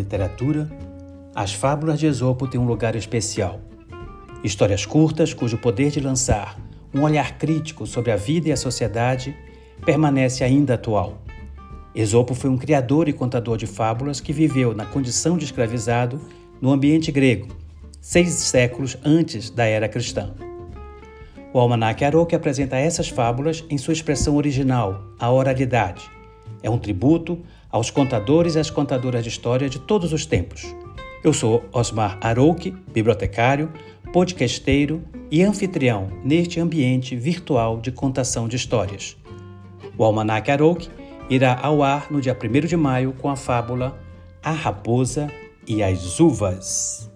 literatura, as fábulas de Esopo têm um lugar especial. Histórias curtas cujo poder de lançar um olhar crítico sobre a vida e a sociedade permanece ainda atual. Esopo foi um criador e contador de fábulas que viveu na condição de escravizado no ambiente grego, seis séculos antes da era cristã. O Almanac Aroque apresenta essas fábulas em sua expressão original, a oralidade. É um tributo aos contadores e às contadoras de história de todos os tempos. Eu sou Osmar Arouque, bibliotecário, podcasteiro e anfitrião neste ambiente virtual de contação de histórias. O Almanac Arouque irá ao ar no dia 1 de maio com a fábula A Raposa e as Uvas.